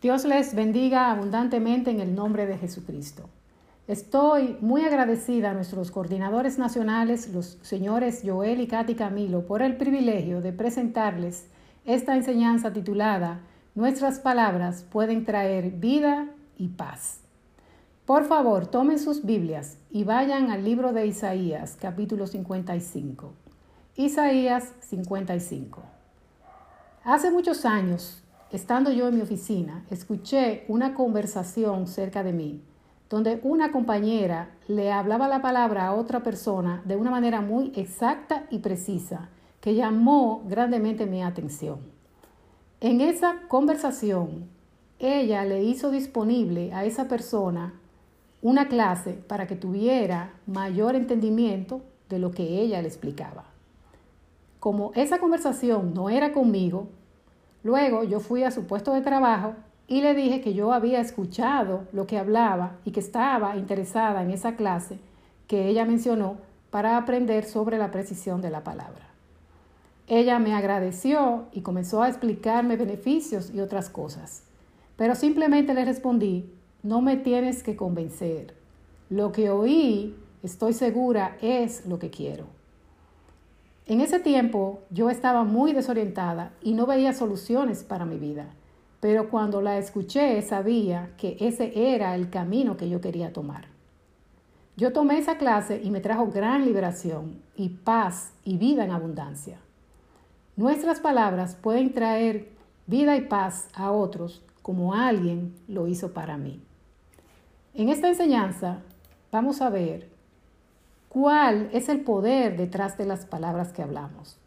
Dios les bendiga abundantemente en el nombre de Jesucristo. Estoy muy agradecida a nuestros coordinadores nacionales, los señores Joel y Katy Camilo, por el privilegio de presentarles esta enseñanza titulada Nuestras palabras pueden traer vida y paz. Por favor, tomen sus Biblias y vayan al libro de Isaías, capítulo 55. Isaías 55. Hace muchos años, estando yo en mi oficina, escuché una conversación cerca de mí, donde una compañera le hablaba la palabra a otra persona de una manera muy exacta y precisa, que llamó grandemente mi atención. En esa conversación, ella le hizo disponible a esa persona una clase para que tuviera mayor entendimiento de lo que ella le explicaba. Como esa conversación no era conmigo, luego yo fui a su puesto de trabajo y le dije que yo había escuchado lo que hablaba y que estaba interesada en esa clase que ella mencionó para aprender sobre la precisión de la palabra. Ella me agradeció y comenzó a explicarme beneficios y otras cosas, pero simplemente le respondí, no me tienes que convencer. Lo que oí, estoy segura, es lo que quiero. En ese tiempo yo estaba muy desorientada y no veía soluciones para mi vida, pero cuando la escuché sabía que ese era el camino que yo quería tomar. Yo tomé esa clase y me trajo gran liberación y paz y vida en abundancia. Nuestras palabras pueden traer vida y paz a otros como alguien lo hizo para mí. En esta enseñanza vamos a ver cuál es el poder detrás de las palabras que hablamos.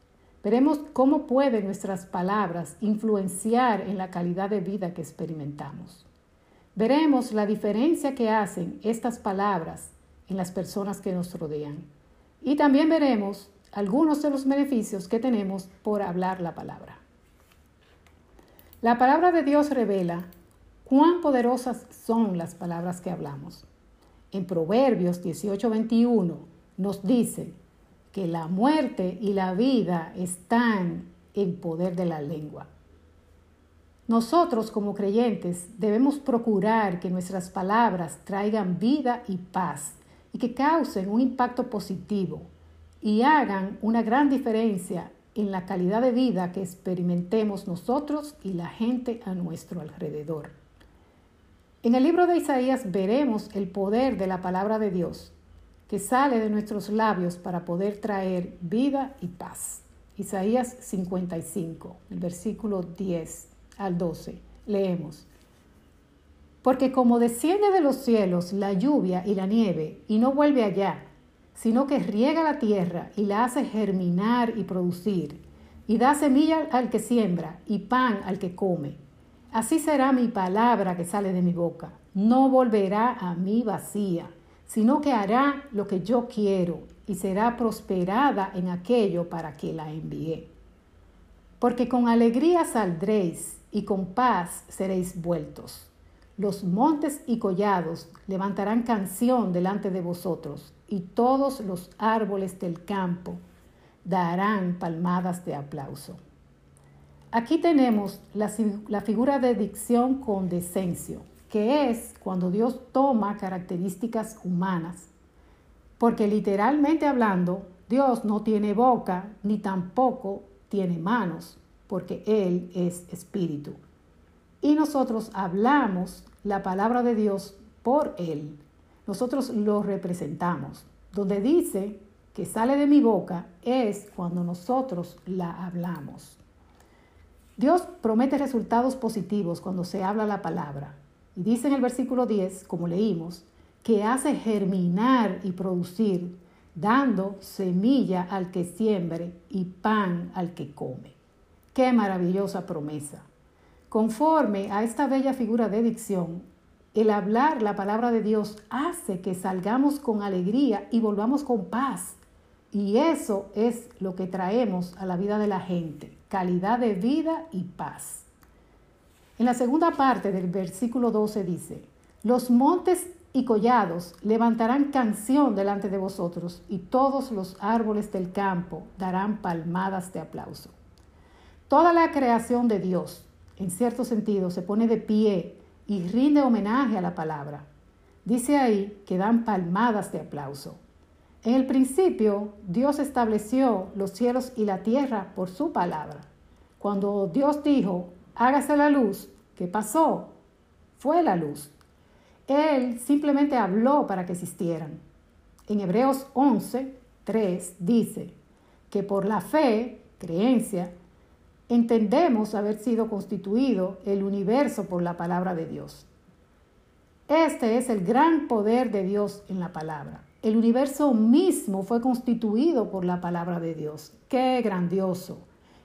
Veremos cómo pueden nuestras palabras influenciar en la calidad de vida que experimentamos. Veremos la diferencia que hacen estas palabras en las personas que nos rodean. Y también veremos algunos de los beneficios que tenemos por hablar la palabra. La palabra de Dios revela cuán poderosas son las palabras que hablamos. En Proverbios 18:21 nos dice que la muerte y la vida están en poder de la lengua. Nosotros como creyentes debemos procurar que nuestras palabras traigan vida y paz y que causen un impacto positivo y hagan una gran diferencia en la calidad de vida que experimentemos nosotros y la gente a nuestro alrededor. En el libro de Isaías veremos el poder de la palabra de Dios que sale de nuestros labios para poder traer vida y paz. Isaías 55, el versículo 10 al 12. Leemos. Porque como desciende de los cielos la lluvia y la nieve y no vuelve allá, sino que riega la tierra y la hace germinar y producir, y da semilla al que siembra y pan al que come Así será mi palabra que sale de mi boca. No volverá a mí vacía, sino que hará lo que yo quiero y será prosperada en aquello para que la envié. Porque con alegría saldréis y con paz seréis vueltos. Los montes y collados levantarán canción delante de vosotros, y todos los árboles del campo darán palmadas de aplauso. Aquí tenemos la, figura de dicción con decencio, que es cuando Dios toma características humanas. Porque literalmente hablando, Dios no tiene boca ni tampoco tiene manos, porque Él es espíritu. Y nosotros hablamos la palabra de Dios por Él. Nosotros lo representamos. Donde dice que sale de mi boca es cuando nosotros la hablamos. Dios promete resultados positivos cuando se habla la palabra. Y dice en el versículo 10, como leímos, que hace germinar y producir, dando semilla al que siembre y pan al que come. Qué maravillosa promesa. Conforme a esta bella figura de dicción, el hablar la palabra de Dios hace que salgamos con alegría y volvamos con paz. Y eso es lo que traemos a la vida de la gente calidad de vida y paz. En la segunda parte del versículo 12 dice, los montes y collados levantarán canción delante de vosotros y todos los árboles del campo darán palmadas de aplauso. Toda la creación de Dios, en cierto sentido, se pone de pie y rinde homenaje a la palabra. Dice ahí que dan palmadas de aplauso. En el principio, Dios estableció los cielos y la tierra por su palabra. Cuando Dios dijo, hágase la luz, ¿qué pasó? Fue la luz. Él simplemente habló para que existieran. En Hebreos 11, 3 dice que por la fe, creencia, entendemos haber sido constituido el universo por la palabra de Dios. Este es el gran poder de Dios en la palabra. El universo mismo fue constituido por la palabra de Dios. ¡Qué grandioso!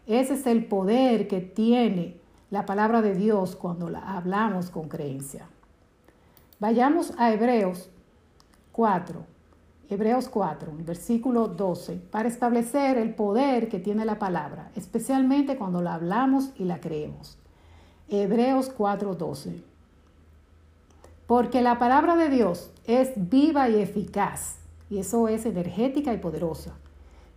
Ese es el poder que tiene la palabra de Dios cuando la hablamos con creencia. Vayamos a Hebreos 4, Hebreos 4, versículo 12, para establecer el poder que tiene la palabra, especialmente cuando la hablamos y la creemos. Hebreos 4, 12. Porque la palabra de Dios es viva y eficaz, y eso es energética y poderosa,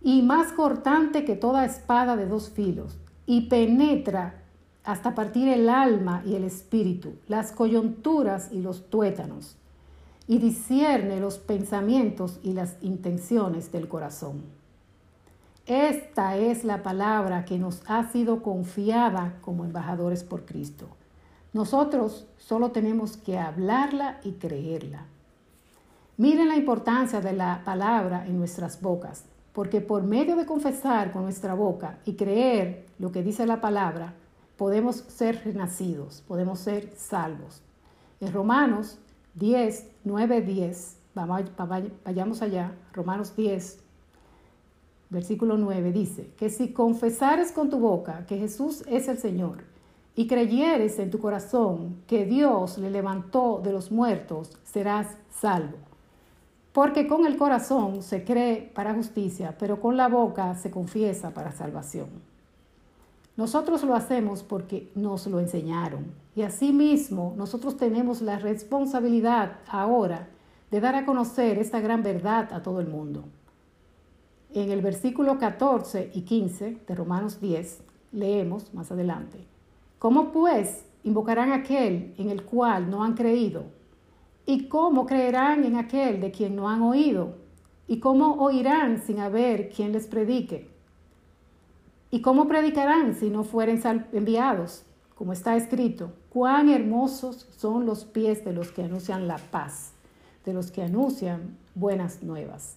y más cortante que toda espada de dos filos, y penetra hasta partir el alma y el espíritu, las coyunturas y los tuétanos, y discierne los pensamientos y las intenciones del corazón. Esta es la palabra que nos ha sido confiada como embajadores por Cristo. Nosotros solo tenemos que hablarla y creerla. Miren la importancia de la palabra en nuestras bocas, porque por medio de confesar con nuestra boca y creer lo que dice la palabra, podemos ser renacidos, podemos ser salvos. En Romanos 10, 9, 10, vayamos allá, Romanos 10, versículo 9 dice, que si confesares con tu boca que Jesús es el Señor, y creyeres en tu corazón que Dios le levantó de los muertos, serás salvo. Porque con el corazón se cree para justicia, pero con la boca se confiesa para salvación. Nosotros lo hacemos porque nos lo enseñaron. Y asimismo, nosotros tenemos la responsabilidad ahora de dar a conocer esta gran verdad a todo el mundo. En el versículo 14 y 15 de Romanos 10 leemos más adelante. ¿Cómo pues invocarán aquel en el cual no han creído? ¿Y cómo creerán en aquel de quien no han oído? ¿Y cómo oirán sin haber quien les predique? ¿Y cómo predicarán si no fueren enviados? Como está escrito, cuán hermosos son los pies de los que anuncian la paz, de los que anuncian buenas nuevas.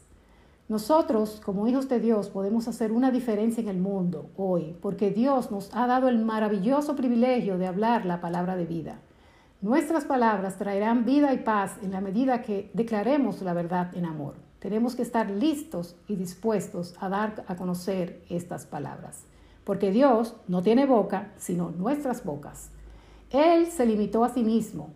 Nosotros, como hijos de Dios, podemos hacer una diferencia en el mundo hoy, porque Dios nos ha dado el maravilloso privilegio de hablar la palabra de vida. Nuestras palabras traerán vida y paz en la medida que declaremos la verdad en amor. Tenemos que estar listos y dispuestos a dar a conocer estas palabras, porque Dios no tiene boca, sino nuestras bocas. Él se limitó a sí mismo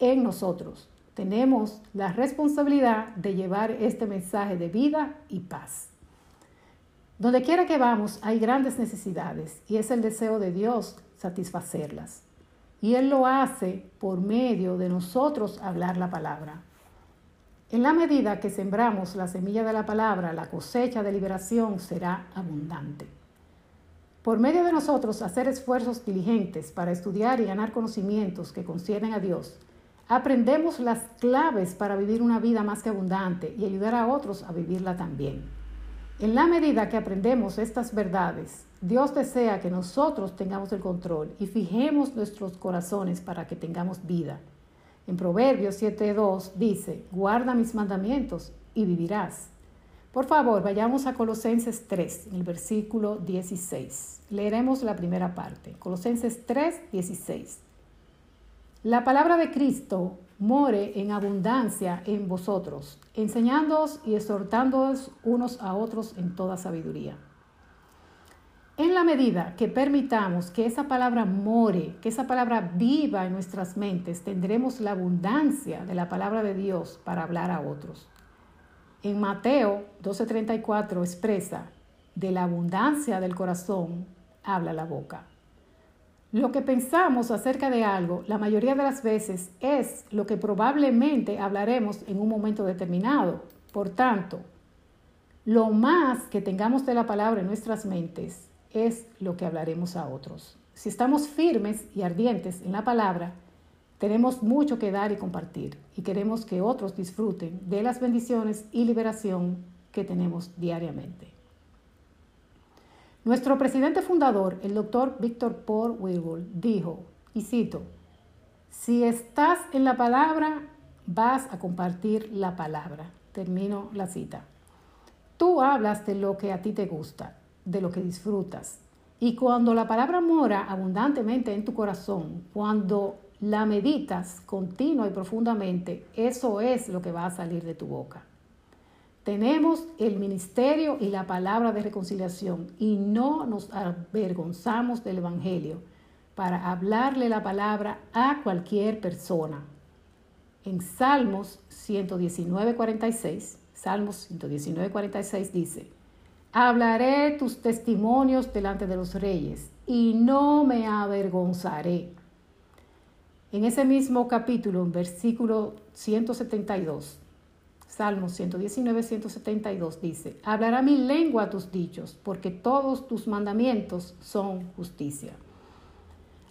en nosotros tenemos la responsabilidad de llevar este mensaje de vida y paz. Donde quiera que vamos hay grandes necesidades y es el deseo de Dios satisfacerlas. Y Él lo hace por medio de nosotros hablar la palabra. En la medida que sembramos la semilla de la palabra, la cosecha de liberación será abundante. Por medio de nosotros hacer esfuerzos diligentes para estudiar y ganar conocimientos que conciernen a Dios, aprendemos las claves para vivir una vida más que abundante y ayudar a otros a vivirla también. En la medida que aprendemos estas verdades, Dios desea que nosotros tengamos el control y fijemos nuestros corazones para que tengamos vida. En Proverbios 7.2 dice, guarda mis mandamientos y vivirás. Por favor, vayamos a Colosenses 3, en el versículo 16. Leeremos la primera parte. Colosenses 3, 16. La palabra de Cristo more en abundancia en vosotros, enseñándoos y exhortándoos unos a otros en toda sabiduría. En la medida que permitamos que esa palabra more, que esa palabra viva en nuestras mentes, tendremos la abundancia de la palabra de Dios para hablar a otros. En Mateo 12:34 expresa, de la abundancia del corazón habla la boca. Lo que pensamos acerca de algo, la mayoría de las veces, es lo que probablemente hablaremos en un momento determinado. Por tanto, lo más que tengamos de la palabra en nuestras mentes es lo que hablaremos a otros. si estamos firmes y ardientes en la palabra, tenemos mucho que dar y compartir y queremos que otros disfruten de las bendiciones y liberación que tenemos diariamente. Nuestro presidente fundador, el doctor Víctor Paul Wilbur, dijo, y cito, si estás en la palabra, vas a compartir la palabra. Termino la cita. Tú hablas de lo que a ti te gusta, de lo que disfrutas. Y cuando la palabra mora abundantemente en tu corazón, cuando la meditas continua y profundamente, eso es lo que va a salir de tu boca. Tenemos el ministerio y la palabra de reconciliación y no nos avergonzamos del Evangelio para hablarle la palabra a cualquier persona. En Salmos 119, 46, Salmos 119, 46 dice, hablaré tus testimonios delante de los reyes y no me avergonzaré. En ese mismo capítulo, en versículo 172, Salmos 119, 172 dice, hablará mi lengua tus dichos, porque todos tus mandamientos son justicia.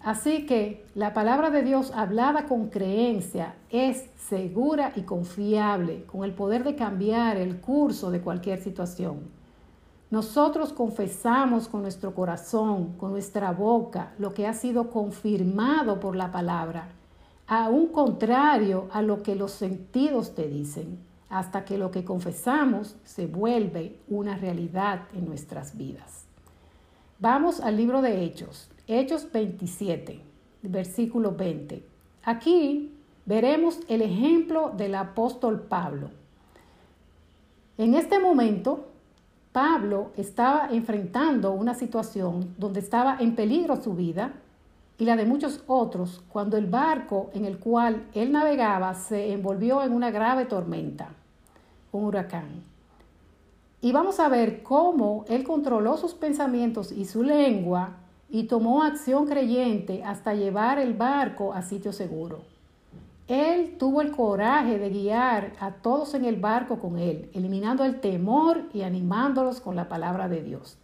Así que la palabra de Dios hablada con creencia es segura y confiable, con el poder de cambiar el curso de cualquier situación. Nosotros confesamos con nuestro corazón, con nuestra boca, lo que ha sido confirmado por la palabra, a un contrario a lo que los sentidos te dicen hasta que lo que confesamos se vuelve una realidad en nuestras vidas. Vamos al libro de Hechos, Hechos 27, versículo 20. Aquí veremos el ejemplo del apóstol Pablo. En este momento, Pablo estaba enfrentando una situación donde estaba en peligro su vida y la de muchos otros cuando el barco en el cual él navegaba se envolvió en una grave tormenta un huracán. Y vamos a ver cómo él controló sus pensamientos y su lengua y tomó acción creyente hasta llevar el barco a sitio seguro. Él tuvo el coraje de guiar a todos en el barco con él, eliminando el temor y animándolos con la palabra de Dios.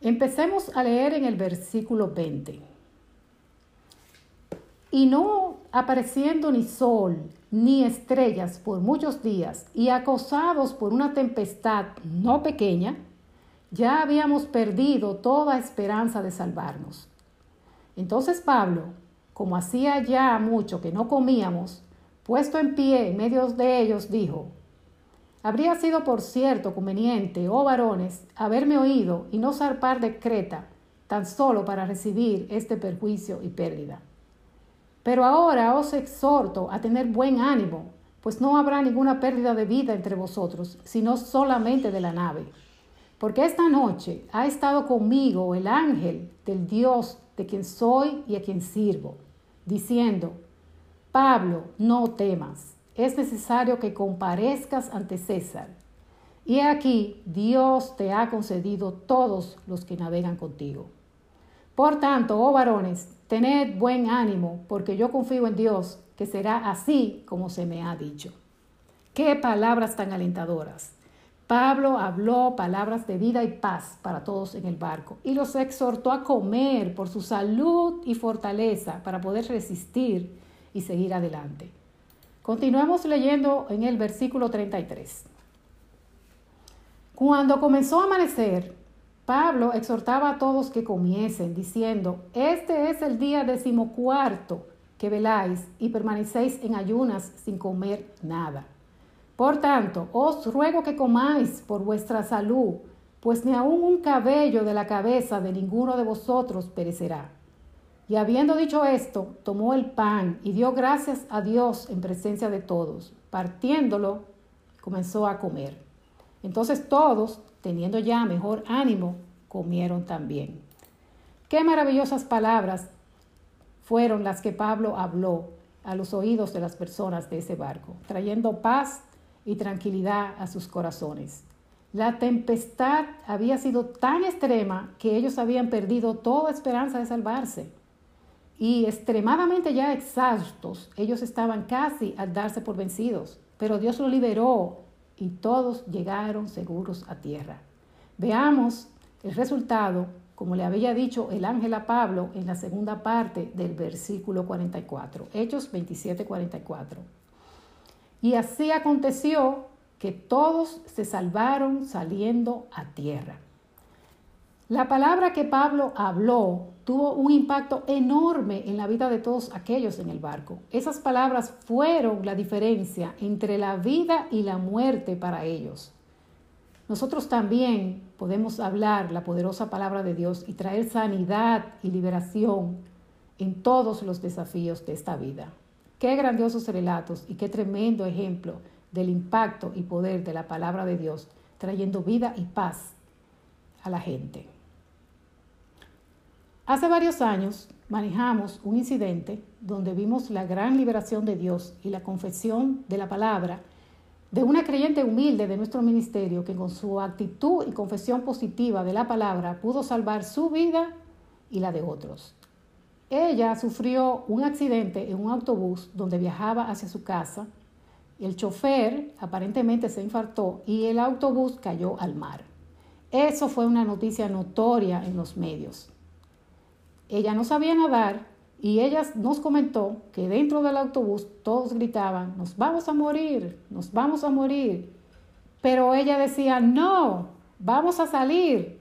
Empecemos a leer en el versículo 20. Y no apareciendo ni sol, ni estrellas por muchos días y acosados por una tempestad no pequeña, ya habíamos perdido toda esperanza de salvarnos. Entonces Pablo, como hacía ya mucho que no comíamos, puesto en pie en medio de ellos, dijo, Habría sido por cierto conveniente, oh varones, haberme oído y no zarpar de Creta, tan solo para recibir este perjuicio y pérdida. Pero ahora os exhorto a tener buen ánimo, pues no habrá ninguna pérdida de vida entre vosotros, sino solamente de la nave. Porque esta noche ha estado conmigo el ángel del Dios de quien soy y a quien sirvo, diciendo, Pablo, no temas, es necesario que comparezcas ante César. Y aquí Dios te ha concedido todos los que navegan contigo. Por tanto, oh varones, Tened buen ánimo, porque yo confío en Dios, que será así como se me ha dicho. Qué palabras tan alentadoras. Pablo habló palabras de vida y paz para todos en el barco y los exhortó a comer por su salud y fortaleza para poder resistir y seguir adelante. Continuamos leyendo en el versículo 33. Cuando comenzó a amanecer, Pablo exhortaba a todos que comiesen, diciendo, este es el día decimocuarto que veláis y permanecéis en ayunas sin comer nada. Por tanto, os ruego que comáis por vuestra salud, pues ni aun un cabello de la cabeza de ninguno de vosotros perecerá. Y habiendo dicho esto, tomó el pan y dio gracias a Dios en presencia de todos. Partiéndolo, comenzó a comer. Entonces todos, teniendo ya mejor ánimo, comieron también. Qué maravillosas palabras fueron las que Pablo habló a los oídos de las personas de ese barco, trayendo paz y tranquilidad a sus corazones. La tempestad había sido tan extrema que ellos habían perdido toda esperanza de salvarse. Y extremadamente ya exhaustos, ellos estaban casi al darse por vencidos, pero Dios lo liberó y todos llegaron seguros a tierra. Veamos el resultado como le había dicho el ángel a Pablo en la segunda parte del versículo 44, Hechos 27, 44. Y así aconteció que todos se salvaron saliendo a tierra. La palabra que Pablo habló tuvo un impacto enorme en la vida de todos aquellos en el barco. Esas palabras fueron la diferencia entre la vida y la muerte para ellos. Nosotros también podemos hablar la poderosa palabra de Dios y traer sanidad y liberación en todos los desafíos de esta vida. Qué grandiosos relatos y qué tremendo ejemplo del impacto y poder de la palabra de Dios, trayendo vida y paz a la gente. Hace varios años manejamos un incidente donde vimos la gran liberación de Dios y la confesión de la palabra de una creyente humilde de nuestro ministerio que con su actitud y confesión positiva de la palabra pudo salvar su vida y la de otros. Ella sufrió un accidente en un autobús donde viajaba hacia su casa. El chofer aparentemente se infartó y el autobús cayó al mar. Eso fue una noticia notoria en los medios. Ella no sabía nadar y ella nos comentó que dentro del autobús todos gritaban, nos vamos a morir, nos vamos a morir. Pero ella decía, no, vamos a salir.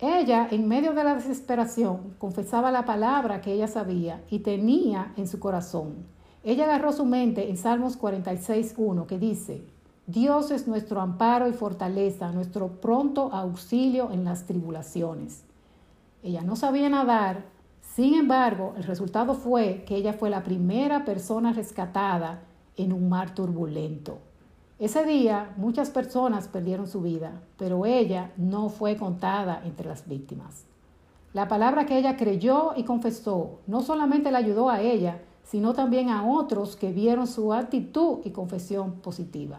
Ella, en medio de la desesperación, confesaba la palabra que ella sabía y tenía en su corazón. Ella agarró su mente en Salmos 46.1 que dice, Dios es nuestro amparo y fortaleza, nuestro pronto auxilio en las tribulaciones. Ella no sabía nadar, sin embargo, el resultado fue que ella fue la primera persona rescatada en un mar turbulento. Ese día muchas personas perdieron su vida, pero ella no fue contada entre las víctimas. La palabra que ella creyó y confesó no solamente la ayudó a ella, sino también a otros que vieron su actitud y confesión positiva.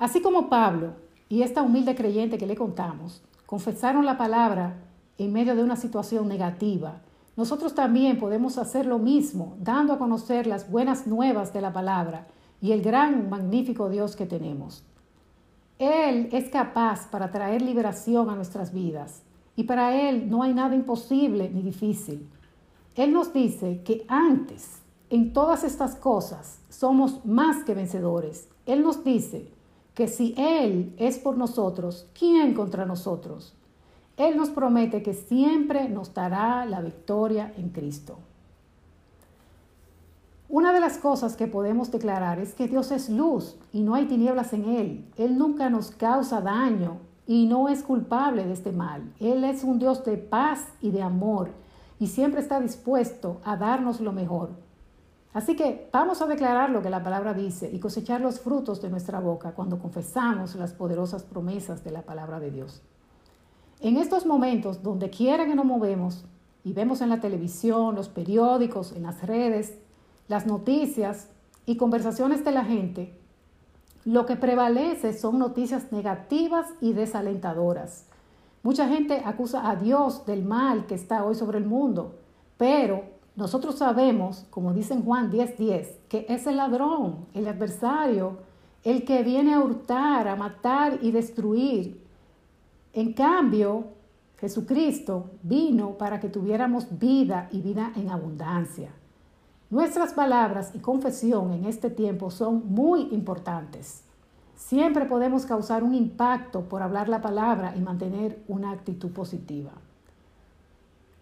Así como Pablo y esta humilde creyente que le contamos, confesaron la palabra en medio de una situación negativa, nosotros también podemos hacer lo mismo, dando a conocer las buenas nuevas de la palabra y el gran, magnífico Dios que tenemos. Él es capaz para traer liberación a nuestras vidas y para Él no hay nada imposible ni difícil. Él nos dice que antes, en todas estas cosas, somos más que vencedores. Él nos dice que si Él es por nosotros, ¿quién contra nosotros? Él nos promete que siempre nos dará la victoria en Cristo. Una de las cosas que podemos declarar es que Dios es luz y no hay tinieblas en Él. Él nunca nos causa daño y no es culpable de este mal. Él es un Dios de paz y de amor y siempre está dispuesto a darnos lo mejor. Así que vamos a declarar lo que la palabra dice y cosechar los frutos de nuestra boca cuando confesamos las poderosas promesas de la palabra de Dios. En estos momentos, donde quiera que nos movemos y vemos en la televisión, los periódicos, en las redes, las noticias y conversaciones de la gente, lo que prevalece son noticias negativas y desalentadoras. Mucha gente acusa a Dios del mal que está hoy sobre el mundo, pero nosotros sabemos, como dice Juan 10:10, 10, que es el ladrón, el adversario, el que viene a hurtar, a matar y destruir. En cambio, Jesucristo vino para que tuviéramos vida y vida en abundancia. Nuestras palabras y confesión en este tiempo son muy importantes. Siempre podemos causar un impacto por hablar la palabra y mantener una actitud positiva.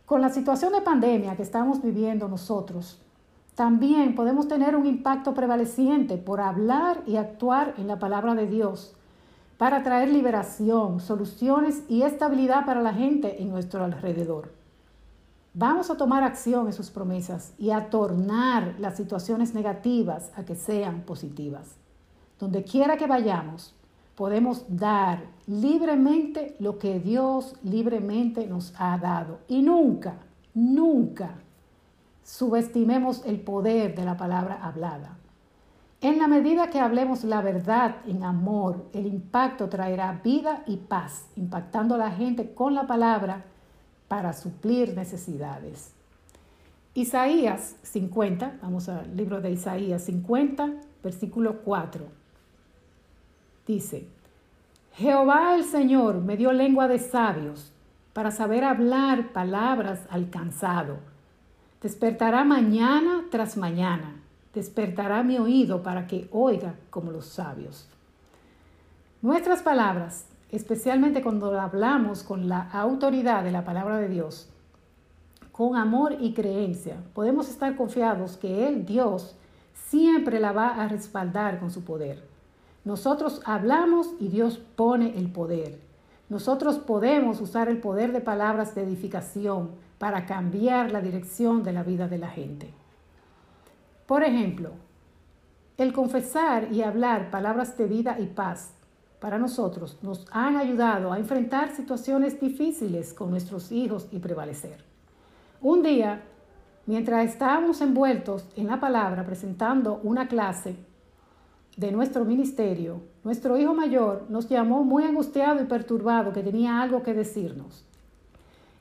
Con la situación de pandemia que estamos viviendo nosotros, también podemos tener un impacto prevaleciente por hablar y actuar en la palabra de Dios para traer liberación, soluciones y estabilidad para la gente en nuestro alrededor. Vamos a tomar acción en sus promesas y a tornar las situaciones negativas a que sean positivas. Donde quiera que vayamos, podemos dar libremente lo que Dios libremente nos ha dado. Y nunca, nunca subestimemos el poder de la palabra hablada. En la medida que hablemos la verdad en amor, el impacto traerá vida y paz, impactando a la gente con la palabra para suplir necesidades. Isaías 50, vamos al libro de Isaías 50, versículo 4 dice, Jehová el Señor me dio lengua de sabios para saber hablar palabras al cansado. Despertará mañana tras mañana, despertará mi oído para que oiga como los sabios. Nuestras palabras, especialmente cuando hablamos con la autoridad de la palabra de Dios, con amor y creencia, podemos estar confiados que Él, Dios, siempre la va a respaldar con su poder. Nosotros hablamos y Dios pone el poder. Nosotros podemos usar el poder de palabras de edificación para cambiar la dirección de la vida de la gente. Por ejemplo, el confesar y hablar palabras de vida y paz para nosotros nos han ayudado a enfrentar situaciones difíciles con nuestros hijos y prevalecer. Un día, mientras estábamos envueltos en la palabra presentando una clase, de nuestro ministerio, nuestro hijo mayor nos llamó muy angustiado y perturbado que tenía algo que decirnos.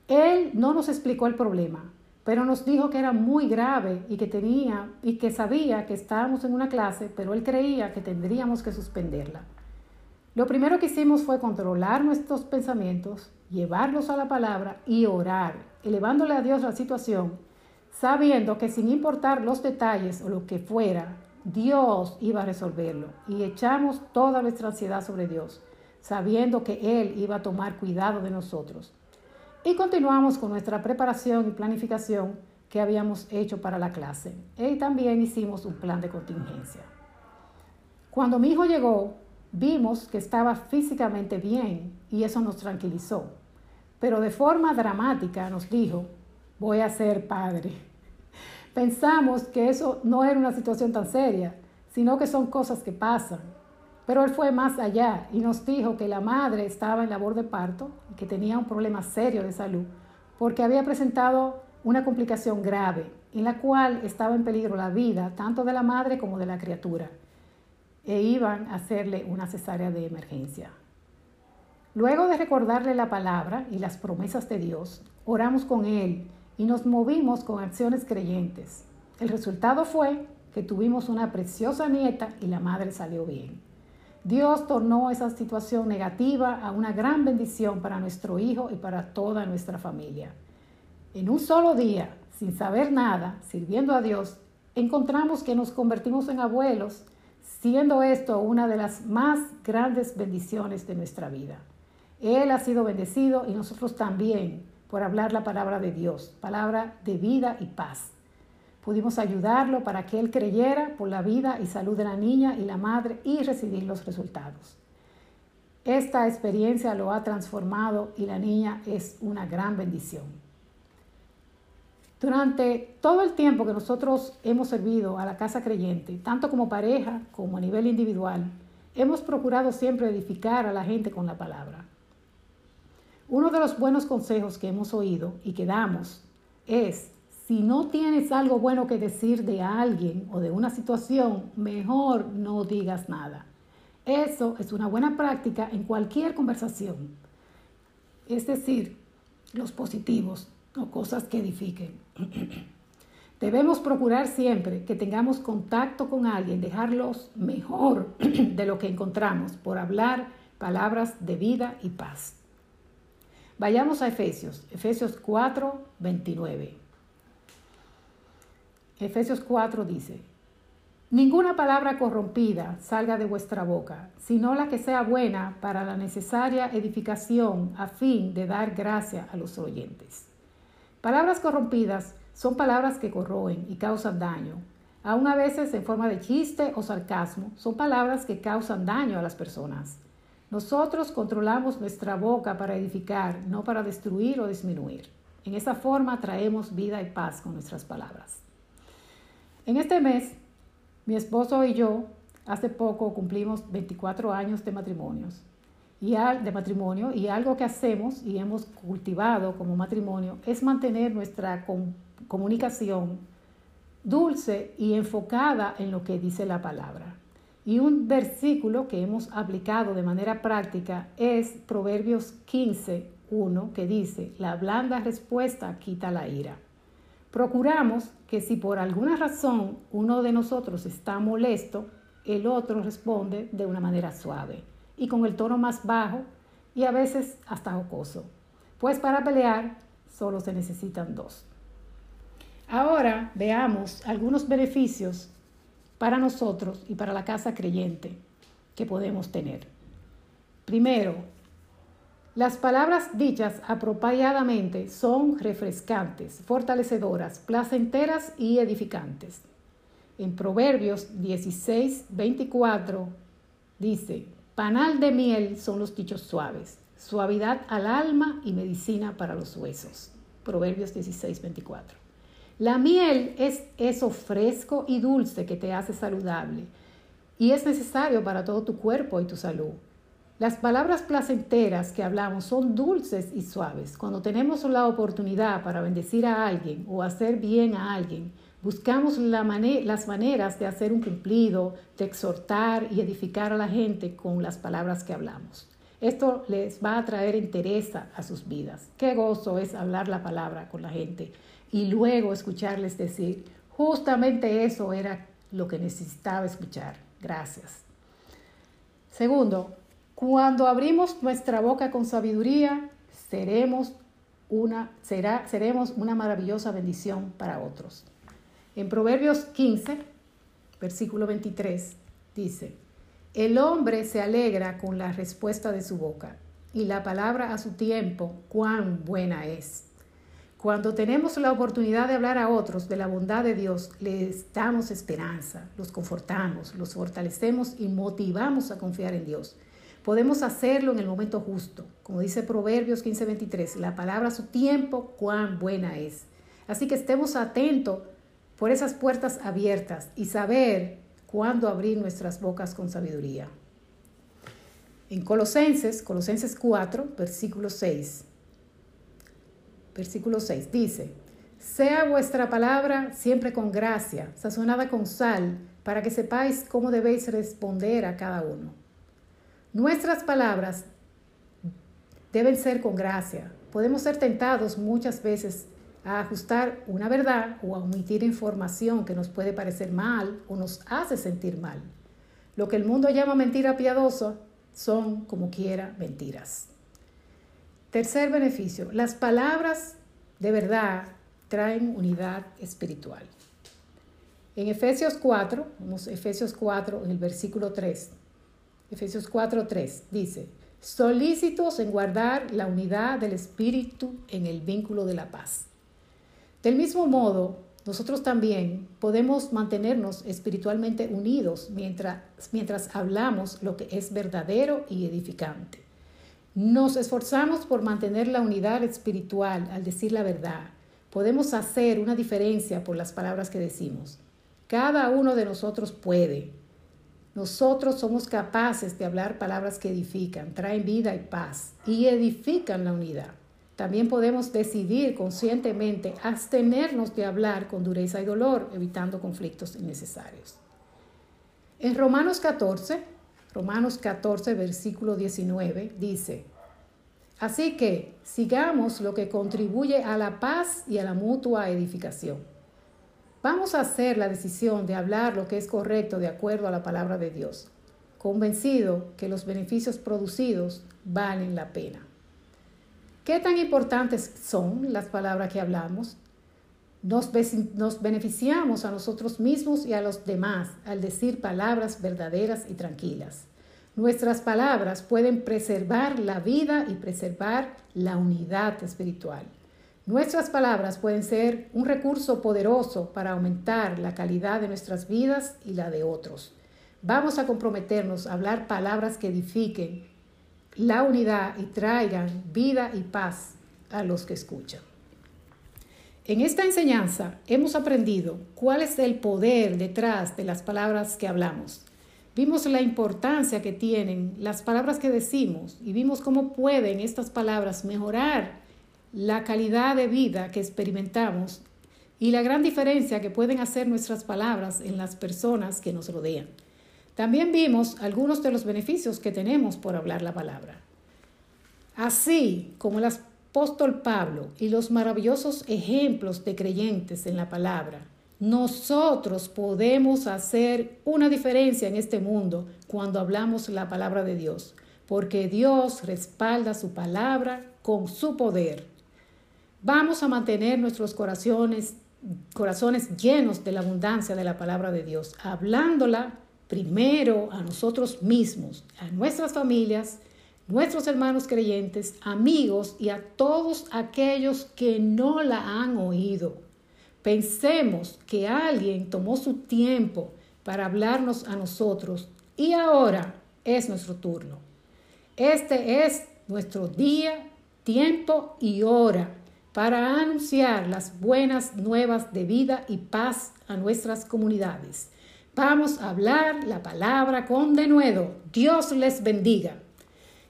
Él no nos explicó el problema, pero nos dijo que era muy grave y que tenía y que sabía que estábamos en una clase, pero él creía que tendríamos que suspenderla. Lo primero que hicimos fue controlar nuestros pensamientos, llevarlos a la palabra y orar, elevándole a Dios la situación, sabiendo que sin importar los detalles o lo que fuera, Dios iba a resolverlo y echamos toda nuestra ansiedad sobre Dios, sabiendo que Él iba a tomar cuidado de nosotros. Y continuamos con nuestra preparación y planificación que habíamos hecho para la clase. Y también hicimos un plan de contingencia. Cuando mi hijo llegó, vimos que estaba físicamente bien y eso nos tranquilizó. Pero de forma dramática nos dijo, voy a ser padre. Pensamos que eso no era una situación tan seria, sino que son cosas que pasan. Pero él fue más allá y nos dijo que la madre estaba en labor de parto y que tenía un problema serio de salud porque había presentado una complicación grave en la cual estaba en peligro la vida tanto de la madre como de la criatura e iban a hacerle una cesárea de emergencia. Luego de recordarle la palabra y las promesas de Dios, oramos con él y nos movimos con acciones creyentes. El resultado fue que tuvimos una preciosa nieta y la madre salió bien. Dios tornó esa situación negativa a una gran bendición para nuestro hijo y para toda nuestra familia. En un solo día, sin saber nada, sirviendo a Dios, encontramos que nos convertimos en abuelos, siendo esto una de las más grandes bendiciones de nuestra vida. Él ha sido bendecido y nosotros también por hablar la palabra de Dios, palabra de vida y paz. Pudimos ayudarlo para que él creyera por la vida y salud de la niña y la madre y recibir los resultados. Esta experiencia lo ha transformado y la niña es una gran bendición. Durante todo el tiempo que nosotros hemos servido a la casa creyente, tanto como pareja como a nivel individual, hemos procurado siempre edificar a la gente con la palabra. Uno de los buenos consejos que hemos oído y que damos es, si no tienes algo bueno que decir de alguien o de una situación, mejor no digas nada. Eso es una buena práctica en cualquier conversación. Es decir, los positivos o cosas que edifiquen. Debemos procurar siempre que tengamos contacto con alguien, dejarlos mejor de lo que encontramos por hablar palabras de vida y paz. Vayamos a Efesios, Efesios 4, 29. Efesios 4 dice, Ninguna palabra corrompida salga de vuestra boca, sino la que sea buena para la necesaria edificación a fin de dar gracia a los oyentes. Palabras corrompidas son palabras que corroen y causan daño. Aun a veces en forma de chiste o sarcasmo, son palabras que causan daño a las personas. Nosotros controlamos nuestra boca para edificar, no para destruir o disminuir. En esa forma traemos vida y paz con nuestras palabras. En este mes, mi esposo y yo, hace poco cumplimos 24 años de matrimonios. Y de matrimonio y algo que hacemos y hemos cultivado como matrimonio es mantener nuestra comunicación dulce y enfocada en lo que dice la palabra. Y un versículo que hemos aplicado de manera práctica es Proverbios 15, 1, que dice, la blanda respuesta quita la ira. Procuramos que si por alguna razón uno de nosotros está molesto, el otro responde de una manera suave. Y con el tono más bajo y a veces hasta jocoso. Pues para pelear solo se necesitan dos. Ahora veamos algunos beneficios para nosotros y para la casa creyente que podemos tener. Primero, las palabras dichas apropiadamente son refrescantes, fortalecedoras, placenteras y edificantes. En Proverbios 16, 24 dice, panal de miel son los dichos suaves, suavidad al alma y medicina para los huesos. Proverbios 16, 24. La miel es eso fresco y dulce que te hace saludable y es necesario para todo tu cuerpo y tu salud. Las palabras placenteras que hablamos son dulces y suaves. Cuando tenemos la oportunidad para bendecir a alguien o hacer bien a alguien, buscamos las maneras de hacer un cumplido, de exhortar y edificar a la gente con las palabras que hablamos. Esto les va a traer interés a sus vidas. Qué gozo es hablar la palabra con la gente y luego escucharles decir, justamente eso era lo que necesitaba escuchar. Gracias. Segundo, cuando abrimos nuestra boca con sabiduría, seremos una, será, seremos una maravillosa bendición para otros. En Proverbios 15, versículo 23, dice, el hombre se alegra con la respuesta de su boca y la palabra a su tiempo, cuán buena es. Cuando tenemos la oportunidad de hablar a otros de la bondad de Dios, les damos esperanza, los confortamos, los fortalecemos y motivamos a confiar en Dios. Podemos hacerlo en el momento justo. Como dice Proverbios 15:23, la palabra a su tiempo, cuán buena es. Así que estemos atentos por esas puertas abiertas y saber cuándo abrir nuestras bocas con sabiduría. En Colosenses, Colosenses 4, versículo 6. Versículo 6 dice, sea vuestra palabra siempre con gracia, sazonada con sal, para que sepáis cómo debéis responder a cada uno Nuestras palabras deben ser con gracia. Podemos ser tentados muchas veces a ajustar una verdad o a omitir información que nos puede parecer mal o nos hace sentir mal. Lo que el mundo llama mentira piadosa son, como quiera, mentiras. Tercer beneficio, las palabras de verdad traen unidad espiritual. En Efesios 4, vamos Efesios 4, en el versículo 3, Efesios 4:3 dice, solícitos en guardar la unidad del Espíritu en el vínculo de la paz. Del mismo modo, nosotros también podemos mantenernos espiritualmente unidos mientras, mientras hablamos lo que es verdadero y edificante. Nos esforzamos por mantener la unidad espiritual al decir la verdad. Podemos hacer una diferencia por las palabras que decimos. Cada uno de nosotros puede, nosotros somos capaces de hablar palabras que edifican, traen vida y paz y edifican la unidad. También podemos decidir conscientemente abstenernos de hablar con dureza y dolor, evitando conflictos innecesarios. En Romanos 14, Romanos 14, versículo 19, dice, Así que sigamos lo que contribuye a la paz y a la mutua edificación Vamos a hacer la decisión de hablar lo que es correcto de acuerdo a la palabra de Dios, convencido que los beneficios producidos valen la pena. ¿Qué tan importantes son las palabras que hablamos? Nos, beneficiamos a nosotros mismos y a los demás al decir palabras verdaderas y tranquilas. Nuestras palabras pueden preservar la vida y preservar la unidad espiritual. Nuestras palabras pueden ser un recurso poderoso para aumentar la calidad de nuestras vidas y la de otros. Vamos a comprometernos a hablar palabras que edifiquen la unidad y traigan vida y paz a los que escuchan. En esta enseñanza hemos aprendido cuál es el poder detrás de las palabras que hablamos. Vimos la importancia que tienen las palabras que decimos y vimos cómo pueden estas palabras mejorar la calidad de vida que experimentamos y la gran diferencia que pueden hacer nuestras palabras en las personas que nos rodean. También vimos algunos de los beneficios que tenemos por hablar la palabra. Así como el apóstol Pablo y los maravillosos ejemplos de creyentes en la palabra, nosotros podemos hacer una diferencia en este mundo cuando hablamos la palabra de Dios. porque Dios respalda su palabra con su poder. Vamos a mantener nuestros corazones, corazones llenos de la abundancia de la palabra de Dios, hablándola primero a nosotros mismos, a nuestras familias, nuestros hermanos creyentes, amigos y a todos aquellos que no la han oído. Pensemos que alguien tomó su tiempo para hablarnos a nosotros y ahora es nuestro turno. Este es nuestro día, tiempo y hora para anunciar las buenas nuevas de vida y paz a nuestras comunidades. Vamos a hablar la palabra con denuedo. Dios les bendiga.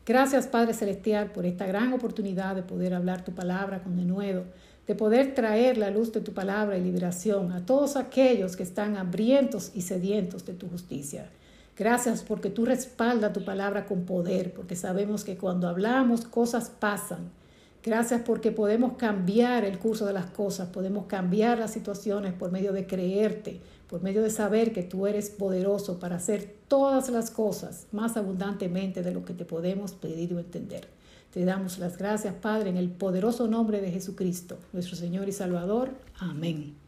Gracias Padre Celestial por esta gran oportunidad de poder hablar tu palabra con denuedo, de poder traer la luz de tu palabra y liberación a todos aquellos que están hambrientos y sedientos de tu justicia. Gracias porque tú respaldas tu palabra con poder, porque sabemos que cuando hablamos cosas pasan. Gracias porque podemos cambiar el curso de las cosas, podemos cambiar las situaciones por medio de creerte, por medio de saber que tú eres poderoso para hacer todas las cosas más abundantemente de lo que te podemos pedir o entender. Te damos las gracias, Padre, en el poderoso nombre de Jesucristo, nuestro Señor y Salvador. Amén.